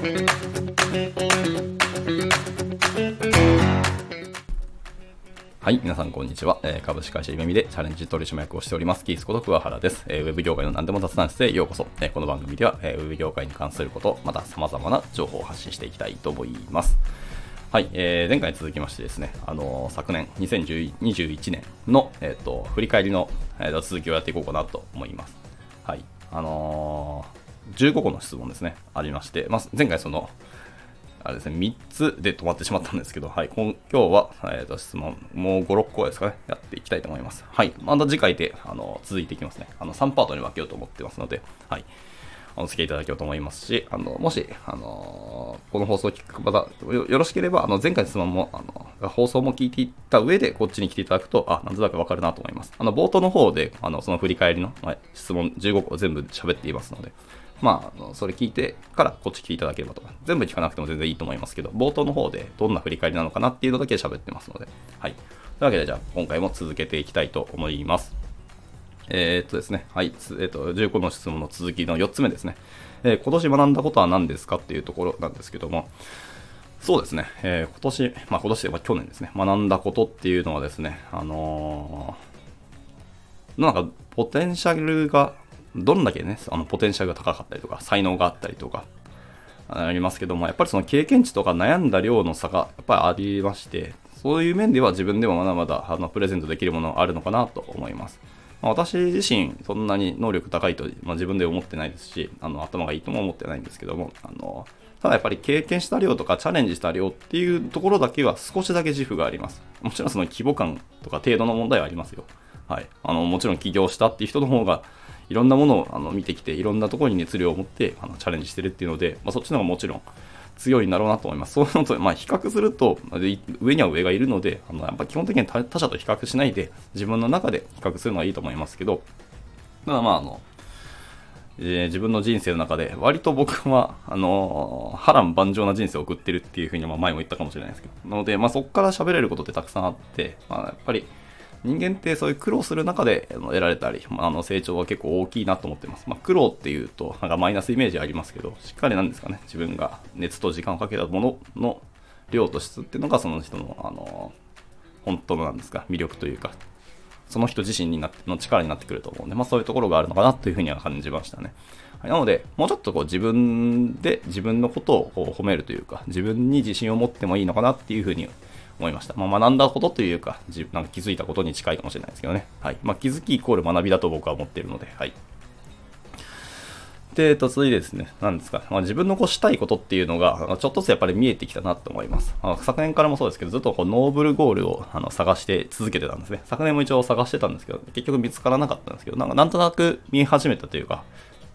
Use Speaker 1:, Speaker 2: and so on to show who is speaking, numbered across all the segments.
Speaker 1: はい、皆さんこんにちは。え、株式会社ゆめみでチャレンジ取締役をしております、キースこと桑原です。えー、ウェブ業界の何でも雑談室へようこそ。え、この番組では、えー、ウェブ業界に関すること、また様々な情報を発信していきたいと思います。はい、えー、前回続きましてですね、あのー、昨年2021年の、えーと、振り返りの、えー、続きをやっていこうかなと思います。はい、あのー、15個の質問ですね、ありまして、まあ、前回その、あれですね、3つで止まってしまったんですけど、はい、今今日は、えー、と質問、もう5、6個ですかね、やっていきたいと思います。はい、また次回であの続いていきますね。あの3パートに分けようと思ってますので、はい、お付き合いいただけようと思いますし、あのもし、あのこの放送を聞く方よ、よろしければ、あの前回の質問も、あの放送も聞いていった上で、こっちに来ていただくと、あ、なんとなくわかるなと思います。あの冒頭の方で、あのその振り返りの、はい、質問15個全部喋っていますので、まあ、それ聞いてからこっち来ていただければと。か、全部聞かなくても全然いいと思いますけど、冒頭の方でどんな振り返りなのかなっていうのだけ喋ってますので、はい。というわけで、じゃあ、今回も続けていきたいと思います。えー、っとですね、はい、えー、っと、15の質問の続きの4つ目ですね。えー、今年学んだことは何ですかっていうところなんですけども、そうですね、え、今年、まあ今年では去年ですね、学んだことっていうのはですね、あの、なんか、ポテンシャルがどんだけね、あのポテンシャルが高かったりとか、才能があったりとか、ありますけども、やっぱりその経験値とか悩んだ量の差がやっぱりありまして、そういう面では自分でもまだまだあのプレゼントできるものがあるのかなと思います。まあ、私自身、そんなに能力高いと、まあ、自分で思ってないですし、あの頭がいいとも思ってないんですけども、あのただやっぱり経験した量とかチャレンジした量っていうところだけは少しだけ自負があります。もちろんその規模感とか程度の問題はありますよ。はい。あの、もちろん起業したっていう人の方がいろんなものをあの見てきて、いろんなところに熱量を持ってあのチャレンジしてるっていうので、まあ、そっちの方がもちろん強いんだろうなと思います。そういうのと、まあ、比較すると、上には上がいるので、あのやっぱ基本的に他者と比較しないで、自分の中で比較するのはいいと思いますけど、ただまあ、あの、え、自分の人生の中で、割と僕は、あのー、波乱万丈な人生を送ってるっていうふうに、ま、前も言ったかもしれないですけど、なので、まあ、そこから喋れることってたくさんあって、まあ、やっぱり、人間ってそういう苦労する中で得られたり、あ、の成長は結構大きいなと思ってます。まあ、苦労っていうと、なんかマイナスイメージありますけど、しっかりなんですかね、自分が熱と時間をかけたものの量と質っていうのがその人の、あの、本当のなんですか、魅力というか、その人自身になっての力になってくると思うんで、まあそういうところがあるのかなというふうには感じましたね。はい、なので、もうちょっとこう自分で自分のことをこう褒めるというか、自分に自信を持ってもいいのかなっていうふうに思いました。まあ、学んだことというか、なんか気づいたことに近いかもしれないですけどね。はい。まあ、気づきイコール学びだと僕は思っているので、はい。で、続いてですね、何ですか、まあ、自分のこうしたいことっていうのが、ちょっとずつやっぱり見えてきたなと思います。あ昨年からもそうですけど、ずっとこうノーブルゴールをあの探して続けてたんですね。昨年も一応探してたんですけど、結局見つからなかったんですけど、なんかなんとなく見え始めたというか、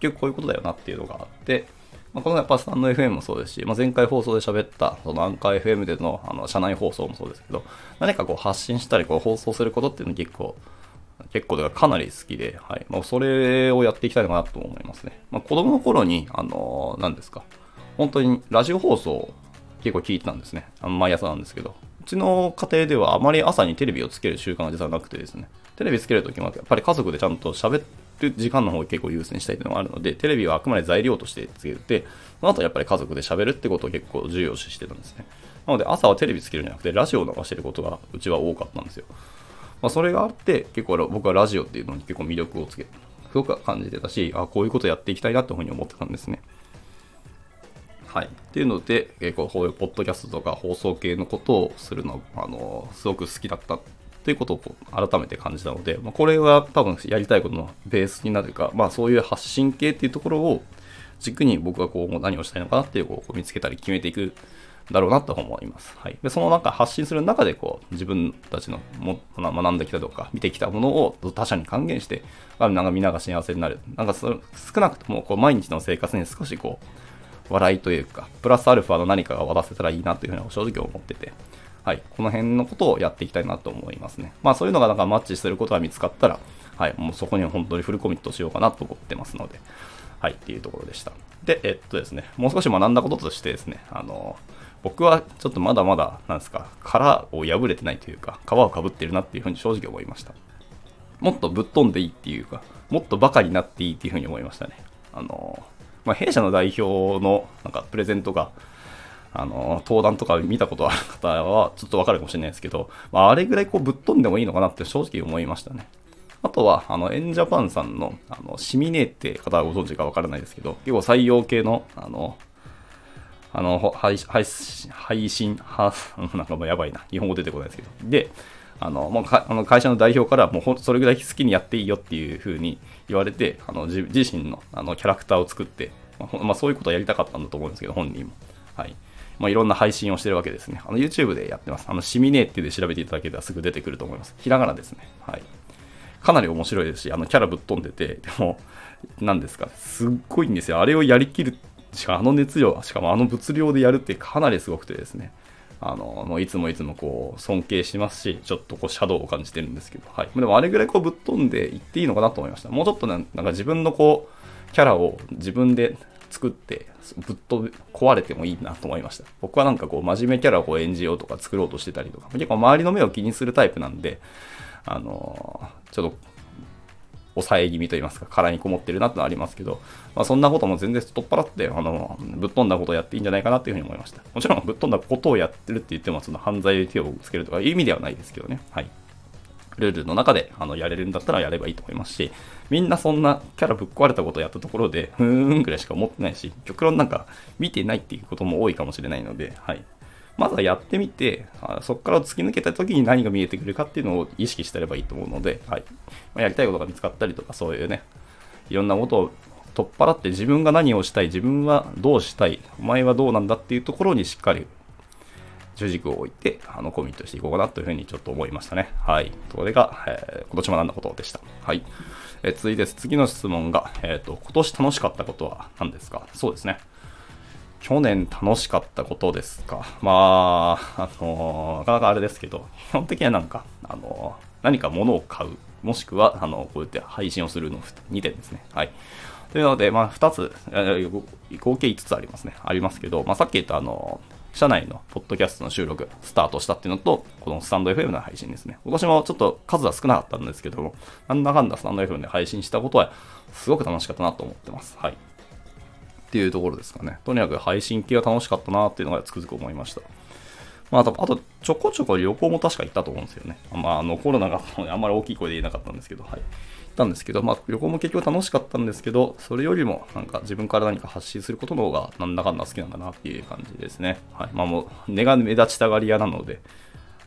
Speaker 1: 結局こういうことだよなっていうのがあって、まあ、このやっぱスタンド FM もそうですし、まあ、前回放送で喋ったそのアンカー FM でのあの社内放送もそうですけど、何かこう発信したりこう放送することっていうの結構、結構かなり好きで、はいまあ、それをやっていきたいのかなと思いますね。まあ、子供の頃に、あの、何ですか、本当にラジオ放送結構聞いてたんですね。あ毎朝なんですけど。うちの家庭ではあまり朝にテレビをつける習慣が実はなくてですね。テレビつけるときもやっぱり家族でちゃんと喋っる時間の方を結構優先したいというのがあるので、テレビはあくまで材料としてつけて、その後やっぱり家族で喋るってことを結構重要視してたんですね。なので朝はテレビつけるんじゃなくて、ラジオを流してることがうちは多かったんですよ。まあ、それがあって、結構僕はラジオっていうのに結構魅力をつけ、すごく感じてたし、あこういうことやっていきたいなというふうに思ってたんですね。はい。っていうので、えこういうポッドキャストとか放送系のことをするの、あの、すごく好きだったということをこ改めて感じたので、まあ、これは多分やりたいことのベースになるか、まあそういう発信系っていうところを軸に僕がこう何をしたいのかなっていうこう見つけたり決めていくだろうなと思います。はい。で、その中発信する中でこう自分たちのも学んできたとか見てきたものを他者に還元して、なんかみんなが幸せになる。なんかそ少なくともこう毎日の生活に少しこう笑いというか、プラスアルファの何かが渡せたらいいなというふうに正直思ってて、はい、この辺のことをやっていきたいなと思いますね。まあそういうのがなんかマッチすることが見つかったら、はい、もうそこに本当にフルコミットしようかなと思ってますので、はい、っていうところでした。で、えっとですね、もう少し学んだこととしてですね、あの、僕はちょっとまだまだ、なんですか、殻を破れてないというか、皮をかぶってるなっていうふうに正直思いました。もっとぶっ飛んでいいっていうか、もっとバカになっていいっていうふうに思いましたね。あの、まあ、弊社の代表のなんかプレゼントが、あの、登壇とか見たことある方はちょっとわかるかもしれないですけど、まあ、あれぐらいこうぶっ飛んでもいいのかなって正直思いましたね。あとは、あの、エンジャパンさんの、あの、シミネーって方はご存知かわからないですけど、結構採用系の、あの、あの、配配配信、は、なんかもうやばいな。日本語出てこないですけど。で、あの、もうあの会社の代表から、もうそれぐらい好きにやっていいよっていう風に言われて、あの自自身のあのキャラクターを作って、まあ、まあ、そういうことをやりたかったんだと思うんですけど、本人も。はい。まあ、いろんな配信をしてるわけですね。あの YouTube でやってます。あの、シミネーってで調べていただけたらすぐ出てくると思います。ひらがなですね。はい。かなり面白いですし、あの、キャラぶっ飛んでて、でも、何ですか、すっごいんですよ。あれをやりきる、しかもあの熱量、しかもあの物量でやるってかなりすごくてですね。あの、もういつもいつもこう、尊敬しますし、ちょっとこう、シャドウを感じてるんですけど、はい。でもあれぐらいこう、ぶっ飛んでいっていいのかなと思いました。もうちょっとね、なんか自分のこう、キャラを自分で作って、ぶっと壊れてもいいなと思いました。僕はなんかこう、真面目キャラを演じようとか作ろうとしてたりとか、結構周りの目を気にするタイプなんで、あのー、ちょっと、抑え気味と言いますか、殻にこもってるなってのはありますけど、まあ、そんなことも全然取っ払って、あの、ぶっ飛んだことをやっていいんじゃないかなっていうふうに思いました。もちろん、ぶっ飛んだことをやってるって言っても、その犯罪で手をつけるとかいう意味ではないですけどね。はい。ルールの中であのやれるんだったらやればいいと思いますし、みんなそんなキャラぶっ壊れたことをやったところで、ふーんぐらいしか思ってないし、極論なんか見てないっていうことも多いかもしれないので、はい。まずはやってみて、そこから突き抜けた時に何が見えてくるかっていうのを意識してればいいと思うので、はい。まあ、やりたいことが見つかったりとか、そういうね、いろんなことを取っ払って自分が何をしたい、自分はどうしたい、お前はどうなんだっていうところにしっかり主軸を置いて、あの、コミットしていこうかなというふうにちょっと思いましたね。はい。それが、えー、今年学んだことでした？はい。えー、続いてです。次の質問が、えっ、ー、と、今年楽しかったことは何ですか？そうですね。去年楽しかったことですか？まあ、あのなかなかあれですけど、基本的にはなんか、あの何か物を買う、もしくは、あの、こうやって配信をするの2点ですね。はい。というので、まあ、2つ、合計5つありますね。ありますけど、まあ、さっき言ったあの、社内のポッドキャストの収録スタートしたっていうのと、このスタンド FM の配信ですね。今年もちょっと数は少なかったんですけども、なんだかんだスタンド FM で配信したことは、すごく楽しかったなと思ってます。はい。っていうところですかね。とにかく配信系は楽しかったなっていうのがつくづく思いました。まあ、あと、あとちょこちょこ旅行も確か行ったと思うんですよね。まあ、あのコロナがあんまり大きい声で言えなかったんですけど、はい。ったんですけど、まあ、旅行も結局楽しかったんですけど、それよりもなんか自分から何か発信することの方がなんだかんだ好きなんだなっていう感じですね。はい。まあもう、根が目立ちたがり屋なので、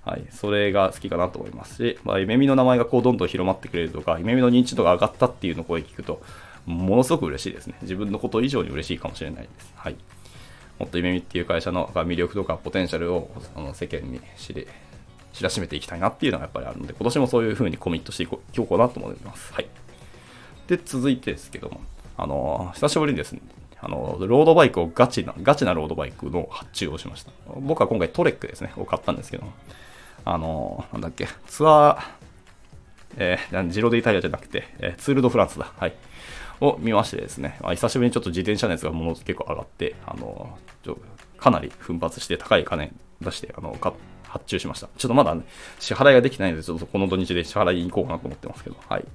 Speaker 1: はい。それが好きかなと思いますし、まあ、夢見の名前がこうどんどん広まってくれるとか、夢見の認知度が上がったっていうの声聞くと、ものすごく嬉しいですね。自分のこと以上に嬉しいかもしれないです。はい。もっと夢見っていう会社の魅力とかポテンシャルをあの世間に知り知らしめていきたいなっていうのがやっぱりあるので、今年もそういう風にコミットしていこうかなと思います。はい。で、続いてですけども、あの、久しぶりにですね、あの、ロードバイクをガチな、ガチなロードバイクの発注をしました。僕は今回トレックですね、を買ったんですけども、あの、なんだっけ、ツアー、えー、ジロデイタイヤじゃなくて、えー、ツールドフランスだ。はい。を見ましてですね、まあ、久しぶりにちょっと自転車熱がもの結構上がって、あの、ちょかなり奮発して高い金出して、あの、買って発注しました。ちょっとまだ、ね、支払いができないので、ちょっとこの土日で支払いに行こうかなと思ってますけど、はい。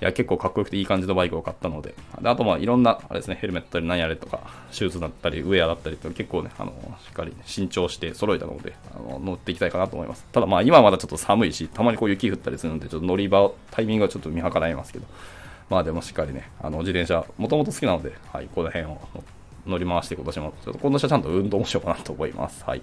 Speaker 1: いや、結構かっこよくていい感じのバイクを買ったので、であとまあいろんな、あれですね、ヘルメットで何やれとか、シューズだったり、ウェアだったりと結構ね、あの、しっかり新調して揃えたので、あの乗っていきたいかなと思います。ただまあ今はまだちょっと寒いし、たまにこう雪降ったりするので、ちょっと乗り場、タイミングはちょっと見計らいますけど、まあでもしっかりね、あの自転車、もともと好きなので、はい、この辺を乗り回して今年も、ちょっと今年はちゃんと運動もしようかなと思います。はい。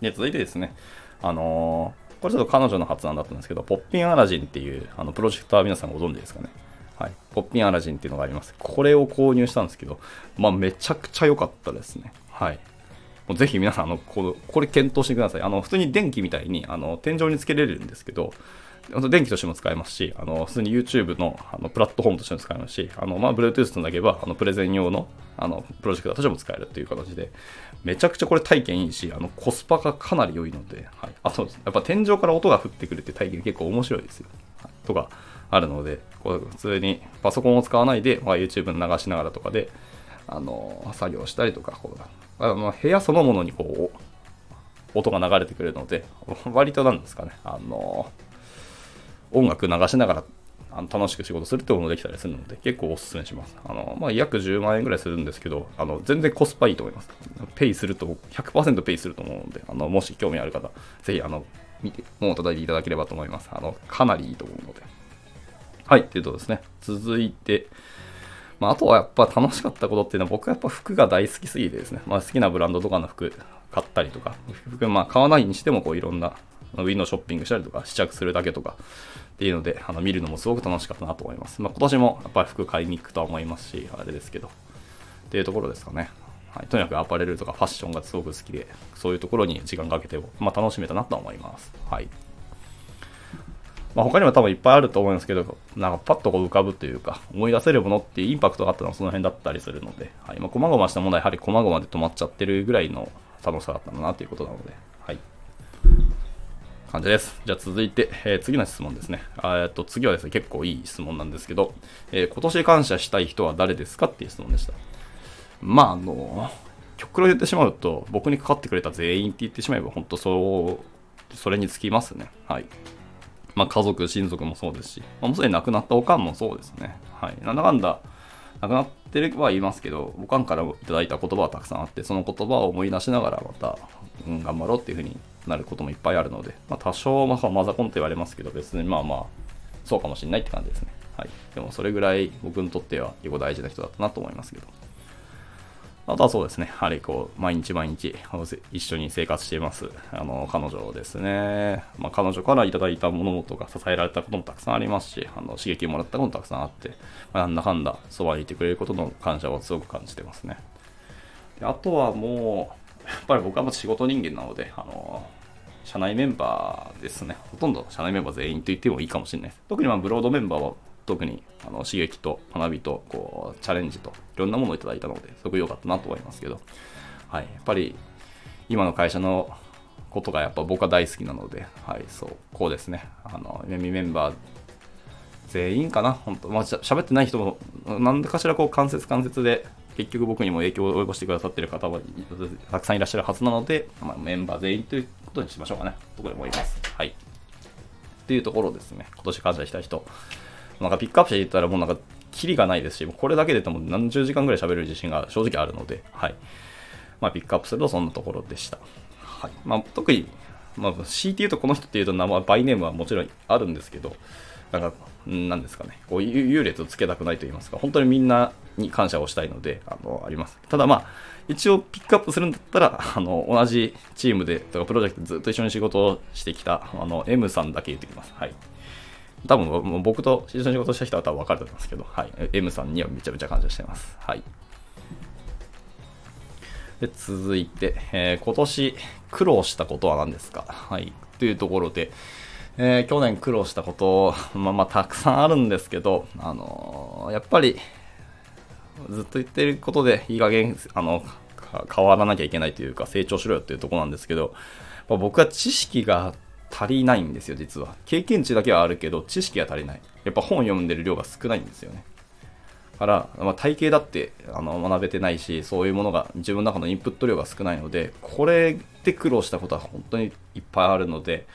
Speaker 1: で、続いてですね、あのーこれちょっと彼女の発案だったんですけど、ポッピンアラジンっていうあのプロジェクター皆さんご存知ですかね。はい。ポッピンアラジンっていうのがあります。これを購入したんですけど、まあめちゃくちゃ良かったですね。はい。もうぜひ皆さん、あのここれ検討してください。あの普通に電気みたいにあの天井につけれるんですけど、電気としても使えますし、あの普通に YouTube のあのプラットフォームとしても使えますし、あのまあ、Bluetooth とだけばあのプレゼン用のあのプロジェクターとしても使えるっていう形で、めちゃくちゃこれ体験いいし、あのコスパがかなり良いので、はい、あと、やっぱ天井から音が降ってくるって体験結構面白いですよ。はい、とかあるので、こう普通にパソコンを使わないで、まあ、YouTube 流しながらとかで、あの作業したりとか、こうあの部屋そのものにこう音が流れてくるので、割となんですかね、あの音楽流しながらあの楽しく仕事するってこともできたりするので、結構お勧めします。あの、まあ、約10万円ぐらいするんですけど、あの、全然コスパいいと思います。ペイすると、100%ペイすると思うので、あの、もし興味ある方、ぜひ、あの、見て、もう叩いていただければと思います。あの、かなりいいと思うので。はい、というとですね、続いて、まあ、あとはやっぱ楽しかったことっていうのは僕はやっぱ服が大好きすぎてですね、まあ、好きなブランドとかの服買ったりとか、服まあ買わないにしてもこういろんなウィンドウショッピングしたりとか試着するだけとかっていうのであの見るのもすごく楽しかったなと思います。まあ、今年もやっぱり服買いに行くとは思いますし、あれですけど、っていうところですかね。はい、とにかくアパレルとかファッションがすごく好きで、そういうところに時間かけて、まあ、楽しめたなと思います。はい。まあ、他にも多分いっぱいあると思うんですけど、なんかパッとこう浮かぶというか、思い出せるものっていうインパクトがあったのはその辺だったりするので、はい、まあ、細々したものはやはり細々で止まっちゃってるぐらいの楽しさだったんだなということなので、感じです。じゃあ続いて、えー、次の質問ですね。えっと次はですね、結構いい質問なんですけど、えー、今年感謝したい人は誰ですかっていう質問でした。まあ、あの、極論言ってしまうと、僕にかかってくれた全員って言ってしまえば、本当そう、それにつきますね。はい。まあ、家族、親族もそうですし、まあ、もうすでに亡くなったおかんもそうですね。はい。なんだかんだ、亡くなってるはいますけど、おかんからいただいた言葉はたくさんあって、その言葉を思い出しながらまた、うん、頑張ろうっていうふうになることもいっぱいあるので、まあ、多少、まあ、マザコンと言われますけど、別にまあまあ、そうかもしれないって感じですね。はい。でもそれぐらい僕にとっては結構大事な人だったなと思いますけど。あとはそうですね、やはりこう、毎日毎日一緒に生活しています、あの、彼女ですね。まあ、彼女からいただいたものとか支えられたこともたくさんありますし、あの、刺激をもらったこともたくさんあって、まあ、なんだかんだそばにいてくれることの感謝をすごく感じてますね。であとはもう、やっぱり僕はも仕事人間なので、あの、社内メンバーですね。ほとんど社内メンバー全員と言ってもいいかもしれないです。特にまあブロードメンバーは特にあの刺激と学びとこうチャレンジといろんなものをいただいたのですごく良かったなと思いますけど、はい、やっぱり今の会社のことがやっぱ僕は大好きなので、はい、そう、こうですね。あの、メミメンバー全員かな、本当まあ、しゃべってない人も、何かしらこう間接間接で、結局僕にも影響を及ぼしてくださっている方はたくさんいらっしゃるはずなので、まあ、メンバー全員ということにしましょうかね、とこで思います。はい。っていうところですね。今年感謝したい人。なんかピックアップして言ったらもうなんか、キリがないですし、これだけでとも何十時間ぐらい喋れる自信が正直あるので、はい。まあ、ピックアップするとそんなところでした。はい。まあ、特に、まあ、強いうとこの人っていうと名前、バイネームはもちろんあるんですけど、なんか、なんですかね、こう優劣をつけたくないと言いますか、本当にみんなに感謝をしたいので、あの、あります。ただまあ、一応ピックアップするんだったら、あの、同じチームで、とかプロジェクトずっと一緒に仕事をしてきた、あの、M さんだけ言ってきます。はい。多分僕と一緒に仕事した人は多分分かると思いますけど、はい、M さんにはめちゃめちゃ感謝してます。はい。で続いて、えー、今年苦労したことは何ですか？はい。というところで、えー、去年苦労したこと、まあまあたくさんあるんですけど、あのー、やっぱりずっと言ってることでいい加減、あの、変わらなきゃいけないというか成長しろよっていうところなんですけど、まあ、僕は知識が足りないんですよ、実は。経験値だけはあるけど、知識が足りない。やっぱ本読んでる量が少ないんですよね。から、まあ、体系だってあの学べてないし、そういうものが自分の中のインプット量が少ないので、これで苦労したことは本当にいっぱいあるので、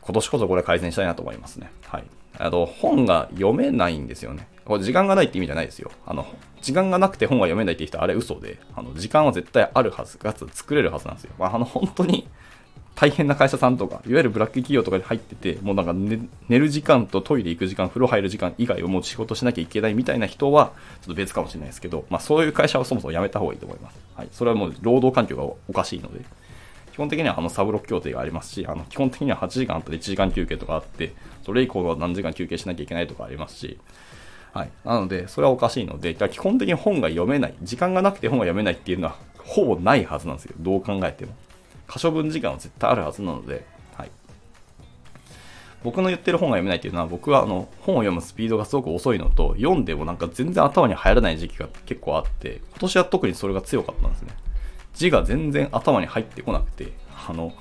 Speaker 1: 今年こそこれ改善したいなと思いますね。はい。あと、本が読めないんですよね。これ時間がないって意味じゃないですよ。あの、時間がなくて本が読めないって人はあれ嘘で、あの、時間は絶対あるはず、かつ作れるはずなんですよ。まあ、あの、本当に大変な会社さんとか、いわゆるブラック企業とかに入ってて、もうなんか寝寝る時間とトイレ行く時間、風呂入る時間以外をもう仕事しなきゃいけないみたいな人は、ちょっと別かもしれないですけど、まあそういう会社はそもそも辞めた方がいいと思います。はい。それはもう労働環境がおかしいので。基本的にはあのサブロック協定がありますし、あの基本的には8時間あったり1時間休憩とかあって、それ以降は何時間休憩しなきゃいけないとかありますし、はい。なので、それはおかしいので、基本的に本が読めない、時間がなくて本が読めないっていうのは、ほぼないはずなんですよ。どう考えても。可処分時間は絶対あるはずなので、はい、僕の言ってる本が読めないっていうのは僕はあの本を読むスピードがすごく遅いのと読んでもなんか全然頭に入らない時期が結構あって今年は特にそれが強かったんですね字が全然頭に入ってこなくてあの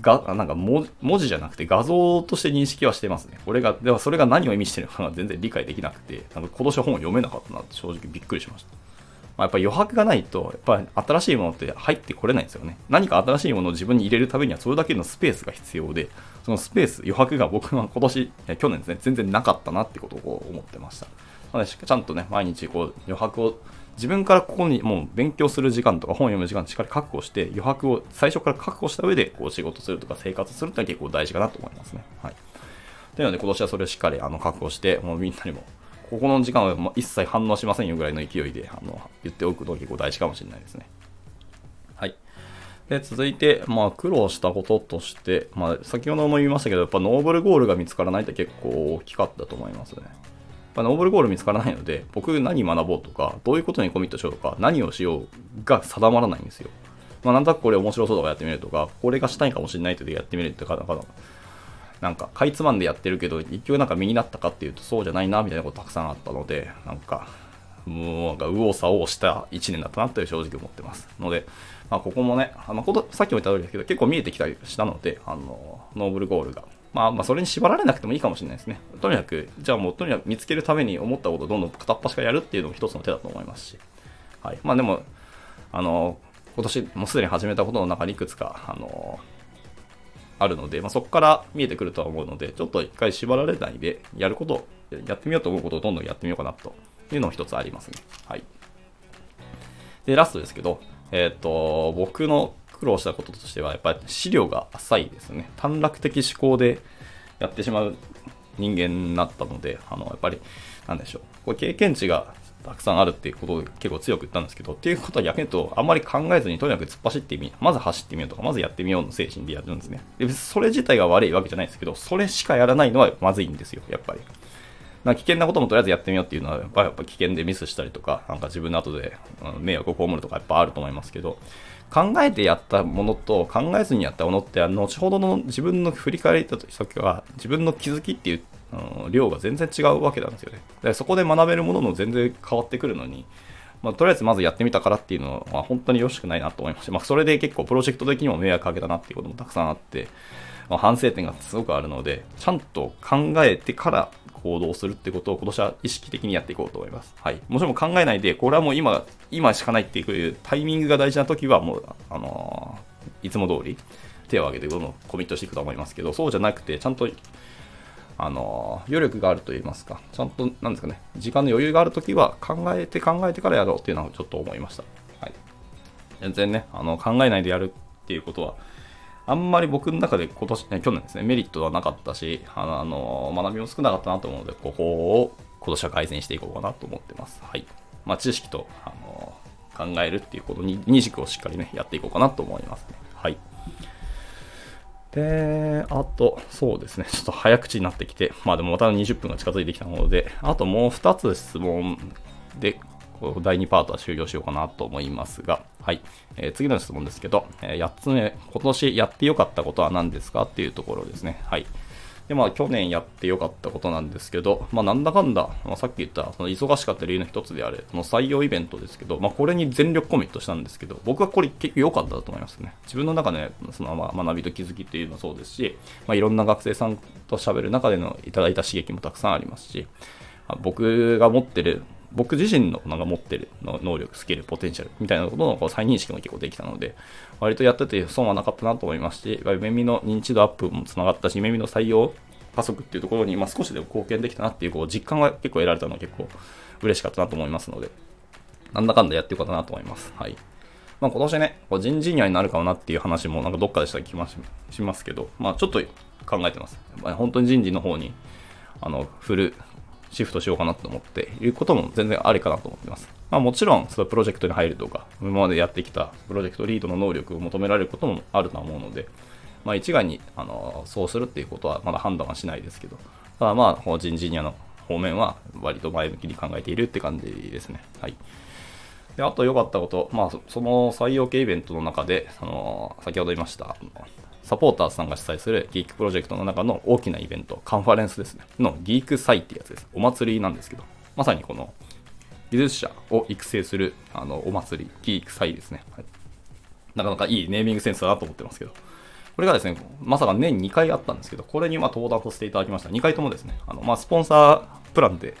Speaker 1: がなんか文字じゃなくて画像として認識はしてますね。これが、ではそれが何を意味してるのかが全然理解できなくて、なんか今年は本を読めなかったなって正直びっくりしました。まあ、やっぱ余白がないと、やっぱ新しいものって入ってこれないんですよね。何か新しいものを自分に入れるためにはそれだけのスペースが必要で、そのスペース、余白が僕は今年、去年ですね、全然なかったなってことを思ってました。なので、ちゃんとね、毎日こう余白を自分からここにもう勉強する時間とか本読む時間をしっかり確保して余白を最初から確保した上でこう仕事するとか生活するってのは結構大事かなと思いますね。はい。というので今年はそれをしっかりあの確保してもうみんなにもここの時間は一切反応しませんよぐらいの勢いであの言っておくと結構大事かもしれないですね。はい。で続いて、まあ、苦労したこととして、まあ、先ほども言いましたけど、やっぱノーブルゴールが見つからないって結構大きかったと思いますね。やっぱノーブルゴール見つからないので、僕何学ぼうとか、どういうことにコミットしようとか、何をしようが定まらないんですよ。まあ、なんとなくこれ面白そうとかやってみるとか、これがしたいかもしれないとでやってみるとか、なかなんか、かいつまんでやってるけど、一応なんか身になったかっていうと、そうじゃないな、みたいなことたくさんあったので、なんか、もうなんか右往左往した1年だったなって正直思ってます。ので、まあ、ここもね、あのさっきも言った通りですけど、結構見えてきたりしたので、あのノーブルゴールがまあ、まあ、それに縛られなくてもいいかもしれないですね。とにかく、じゃあもう、とにかく見つけるために思ったことをどんどん片っ端からやるっていうのも一つの手だと思いますし。はい。まあでも、あの、今年もうすでに始めたことの中にいくつか、あの、あるので、まあ、そこから見えてくるとは思うので、ちょっと一回縛られないで、やること、やってみようと思うことをどんどんやってみようかなというのも一つありますね。はい。で、ラストですけど、えっ、ー、と、僕の苦労したこととしては、やっぱり資料が浅いですね。短絡的思考でやってしまう人間になったので、あの、やっぱり、なんでしょう。これ経験値がたくさんあるっていうことを結構強く言ったんですけど、っていうことは逆に言うと、あんまり考えずにとにかく突っ走ってみ、まず走ってみようとか、まずやってみようの精神でやるんですね。で、それ自体が悪いわけじゃないですけど、それしかやらないのはまずいんですよ、やっぱり。な危険なこともとりあえずやってみようっていうのは、やっぱ危険でミスしたりとか、なんか自分の後で迷惑を被るとかやっぱあると思いますけど、考えてやったものと考えずにやったものって、後ほどの自分の振り返りた時は、自分の気づきっていう、うん、量が全然違うわけなんですよね。でそこで学べるものも全然変わってくるのに、まあ、とりあえずまずやってみたからっていうのは本当によろしくないなと思いました。まあ、それで結構プロジェクト的にも迷惑かけたなっていうこともたくさんあって、まあ、反省点がすごくあるので、ちゃんと考えてから行動するってことを今年は意識的にやっていこうと思います。はい。もちろん考えないで、これはもう今、今しかないっていうタイミングが大事な時は、もう、あのー、いつも通り手を挙げてどんどんコミットしていくと思いますけど、そうじゃなくて、ちゃんと、あの、余力があると言いますか、ちゃんと、なんですかね、時間の余裕があるときは考えて考えてからやろうっていうのはちょっと思いました。はい。全然ね、あの、考えないでやるっていうことは、あんまり僕の中で今年、ね去年ですね、メリットはなかったし、あの、学びも少なかったなと思うので、ここを今年は改善していこうかなと思ってます。はい。まあ、知識と、あの、考えるっていうことに、二軸をしっかりね、やっていこうかなと思います。はい。で、あと、そうですね、ちょっと早口になってきて、まあでもまた20分が近づいてきたので、あともう2つ質問で第2パートは終了しようかなと思いますが、はい。えー、次の質問ですけど、えー、8つ目、今年やってよかったことは何ですかっていうところですね。はい。で、まあ、去年やってよかったことなんですけど、まあ、なんだかんだ、まあ、さっき言った、その忙しかった理由の一つであれ、その採用イベントですけど、まあ、これに全力コミットしたんですけど、僕はこれ結構良かったと思いますね。自分の中で、その、まあ、学びと気づきっていうのもそうですし、まあ、いろんな学生さんと喋る中でのいただいた刺激もたくさんありますし、僕が持ってる僕自身のなんか持ってる能力、スキル、ポテンシャルみたいなことのこう再認識も結構できたので、割とやってて損はなかったなと思いますし、耳の認知度アップもつながったし、耳の採用加速っていうところに、まあ、少しでも貢献できたなっていうこう実感が結構得られたのは結構嬉しかったなと思いますので、なんだかんだやってよかったなと思います。はい。まあ、今年ね、こう人事にはになるかもなっていう話もなんかどっかでした気がしますけど、まあ、ちょっと考えてます。まあ、本当に人事の方にあの振るシフトしようかなと思っていることも全然ありかなと思ってます。まあ、もちろん、そのプロジェクトに入るとか、今までやってきたプロジェクトリードの能力を求められることもあるとは思うので、まあ、一概にあのそうするっていうことはまだ判断はしないですけど、ただまあ、法人ジニアの方面は割と前向きに考えているって感じですね。はい。で、あと良かったこと、まあ、その採用系イベントの中で、その、先ほど言いました、サポーターさんが主催するギークプロジェクトの中の大きなイベント、カンファレンスですね、のギーク祭ってやつです。お祭りなんですけど、まさにこの技術者を育成するあのお祭り、ギーク祭ですね、はい。なかなかいいネーミングセンスだなと思ってますけど、これがですね、まさか年2回あったんですけど、これにま登壇させていただきました。2回ともですね、あのまあ、スポンサープランで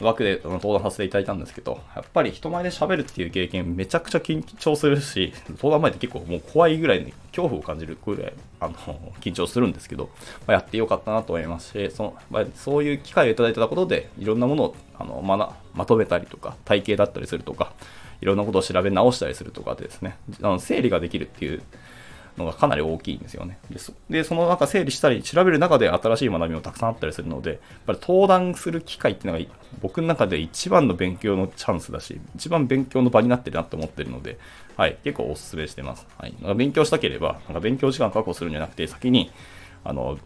Speaker 1: 枠で登壇させていただいたんですけど、やっぱり人前で喋るっていう経験めちゃくちゃ緊張するし、登壇前って結構もう怖いぐらいに恐怖を感じるぐらいあの緊張するんですけど、まあ、やってよかったなと思いますし、そのまあ、そういう機会をいただいたことで、いろんなものをあのままとめたりとか、体系だったりするとか、いろんなことを調べ直したりするとかでですね、あの整理ができるっていうのがかなり大きいんですよね。で、そでその中整理したり、調べる中で新しい学びもたくさんあったりするので、やっぱり登壇する機会っていうのが僕の中で一番の勉強のチャンスだし、一番勉強の場になってるなと思ってるので、はい、結構お勧めしてます。はい。なんか勉強したければ、なんか勉強時間確保するんじゃなくて、先に、あの、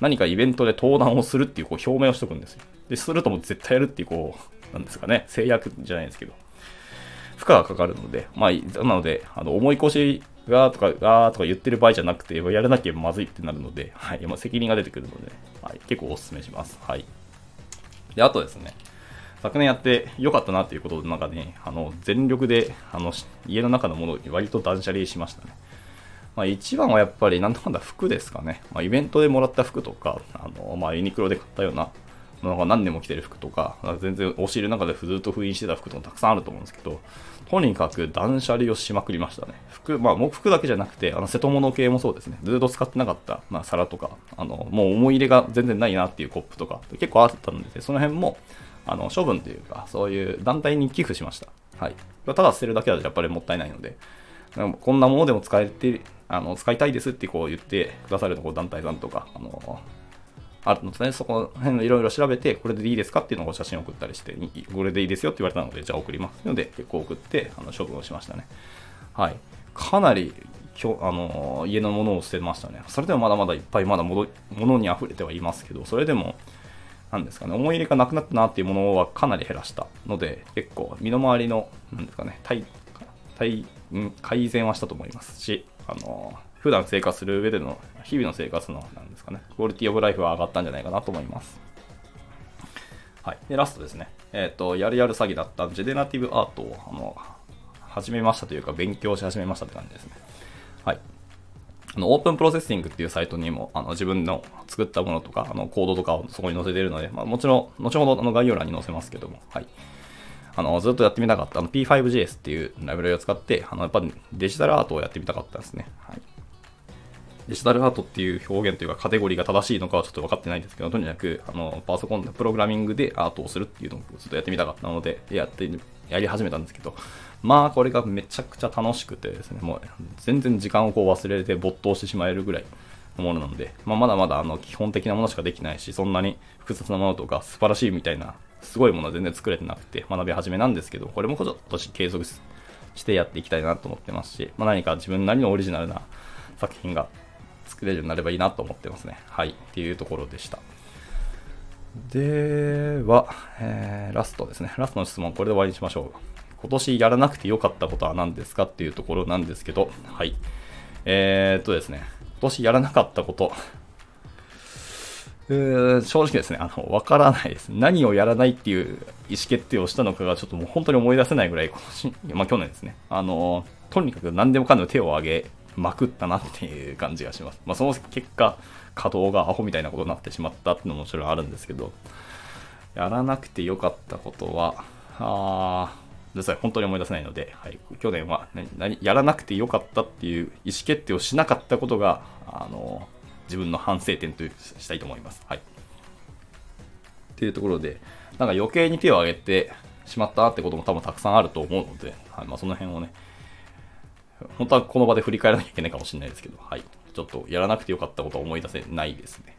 Speaker 1: 何かイベントで登壇をするっていうこう表明をしとくんですよ。で、するともう絶対やるっていう、こう、なんですかね、制約じゃないですけど、負荷がかかるので、まあ、なので、あの重い腰がとか、がーとか言ってる場合じゃなくて、やらなきゃまずいってなるので、はい、ま、責任が出てくるので、はい、結構お勧めします。はい。で、あとですね、昨年やって良かったなっていうことで、なんかね、あの、全力で、あの、家の中のものを割と断捨離しましたね。まあ、一番はやっぱり、なんだかんだ服ですかね。まあ、イベントでもらった服とか、あの、まあ、ユニクロで買ったような、なんか何年も着てる服とか、全然押し入れの中でずっと封印してた服とかたくさんあると思うんですけど、とにかく断捨離をしまくりましたね。服、まあ、もう服だけじゃなくて、あの、瀬戸物系もそうですね。ずっと使ってなかった、まあ、皿とか、あの、もう思い入れが全然ないなっていうコップとか、結構あったので、その辺も、あの、処分というか、そういう団体に寄付しました。はい。ただ捨てるだけだとやっぱりもったいないので、こんなものでも使えて、あの、使いたいですってこう言ってくださるとこ団体さんとか、あの、あるのでね、そこ辺のいろいろ調べて、これでいいですかっていうのを写真送ったりして、これでいいですよって言われたので、じゃあ送りますので、結構送って、あの処分をしましたね。はい。かなり、きょあの家のものを捨てましたね。それでもまだまだいっぱいまだ物に溢れてはいますけど、それでも、なんですかね、思い入れがなくなったなっていうものはかなり減らしたので、結構身の回りの、なんですかね、対、対、改善はしたと思いますし、あの普段生活する上での日々の生活のなんですかね、クオリティオブライフは上がったんじゃないかなと思います。はい。で、ラストですね。えっ、ー、と、やるやる詐欺だったジェネラティブアートを、あの、始めましたというか、勉強し始めましたって感じですね。はい。あの、 OpenProcessing っていうサイトにも、あの、自分の作ったものとか、あの、コードとかをそこに載せているので、まあ、もちろん、後ほど、あの、概要欄に載せますけども、はい。あの、ずっとやってみたかった、あの、 p5.js っていうライブラリを使って、あの、やっぱデジタルアートをやってみたかったんですね。はい。デジタルアートっていう表現というかカテゴリーが正しいのかはちょっと分かってないんですけど、とにかく、あの、パソコンでプログラミングでアートをするっていうのをずっとやってみたかったので、やって、やり始めたんですけど、まあこれがめちゃくちゃ楽しくてですね、もう全然時間をこう忘れて没頭してしまえるぐらいのものなので、まあ、まだまだあの基本的なものしかできないし、そんなに複雑なものとか素晴らしいみたいな、すごいものは全然作れてなくて学び始めなんですけど、これもちょっと継続してやっていきたいなと思ってますし、まあ、何か自分なりのオリジナルな作品が作れるようになればいいなと思ってますね。はい。っていうところでした。では、えー、ラストですね。ラストの質問、これで終わりにしましょう。今年やらなくてよかったことは何ですかっていうところなんですけど、はい。えー、っとですね、今年やらなかったこと、え、正直ですね、あの、わからないです。何をやらないっていう意思決定をしたのかがちょっともう本当に思い出せないぐらい、今年、まあ去年ですね。あの、とにかく何でもかんでも手を挙げまくったなっていう感じがします。まあ、その結果、稼働がアホみたいなことになってしまったっていうのももちろんあるんですけど、やらなくてよかったことは、あー実際本当に思い出せないので、はい、去年は何やらなくてよかったっていう意思決定をしなかったことが、あの自分の反省点としたいと思います。はい。っていうところで、なんか余計に手を挙げてしまったってことも多分たくさんあると思うので、はいまあ、その辺をね、本当はこの場で振り返らなきゃいけないかもしれないですけど、はい。ちょっとやらなくてよかったことは思い出せないですね。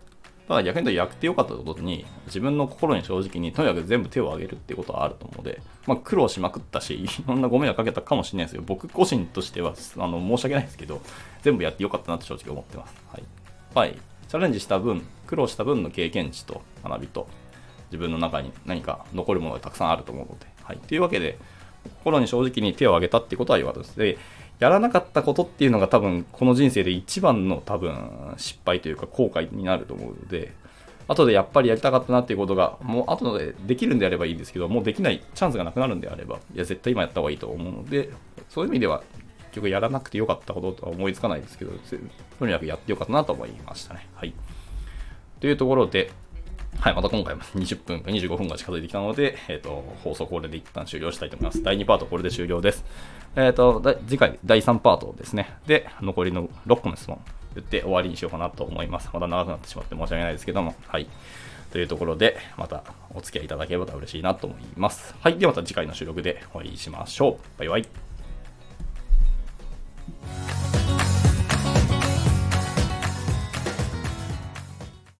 Speaker 1: ただ逆に言うとやってよかったことに、自分の心に正直にとにかく全部手を挙げるっていうことはあると思うので、まあ苦労しまくったし、いろんなご迷惑かけたかもしれないですよ。僕個人としては、あの、申し訳ないですけど、全部やってよかったなって正直思ってます。はい。はい。チャレンジした分、苦労した分の経験値と学びと、自分の中に何か残るものがたくさんあると思うので、はい。というわけで、心に正直に手を挙げたってことは良かったです。で、やらなかったことっていうのが多分この人生で一番の多分失敗というか後悔になると思うので、後でやっぱりやりたかったなっていうことが、もう後でできるんであればいいんですけど、もうできないチャンスがなくなるんであれば、いや、絶対今やった方がいいと思うので、そういう意味では、結局やらなくてよかったこととは思いつかないですけど、とにかくやってよかったなと思いましたね。はい。というところで、はい、また今回も20分か、25分が近づいてきたので、えっ、ー、と、放送これで一旦終了したいと思います。第2パートこれで終了です。えっ、ー、と、次回第3パートですね。で、残りの6個の質問言って終わりにしようかなと思います。また長くなってしまって申し訳ないですけども、はい。というところで、またお付き合いいただければ嬉しいなと思います。はい、ではまた次回の収録でお会いしましょう。バイバイ。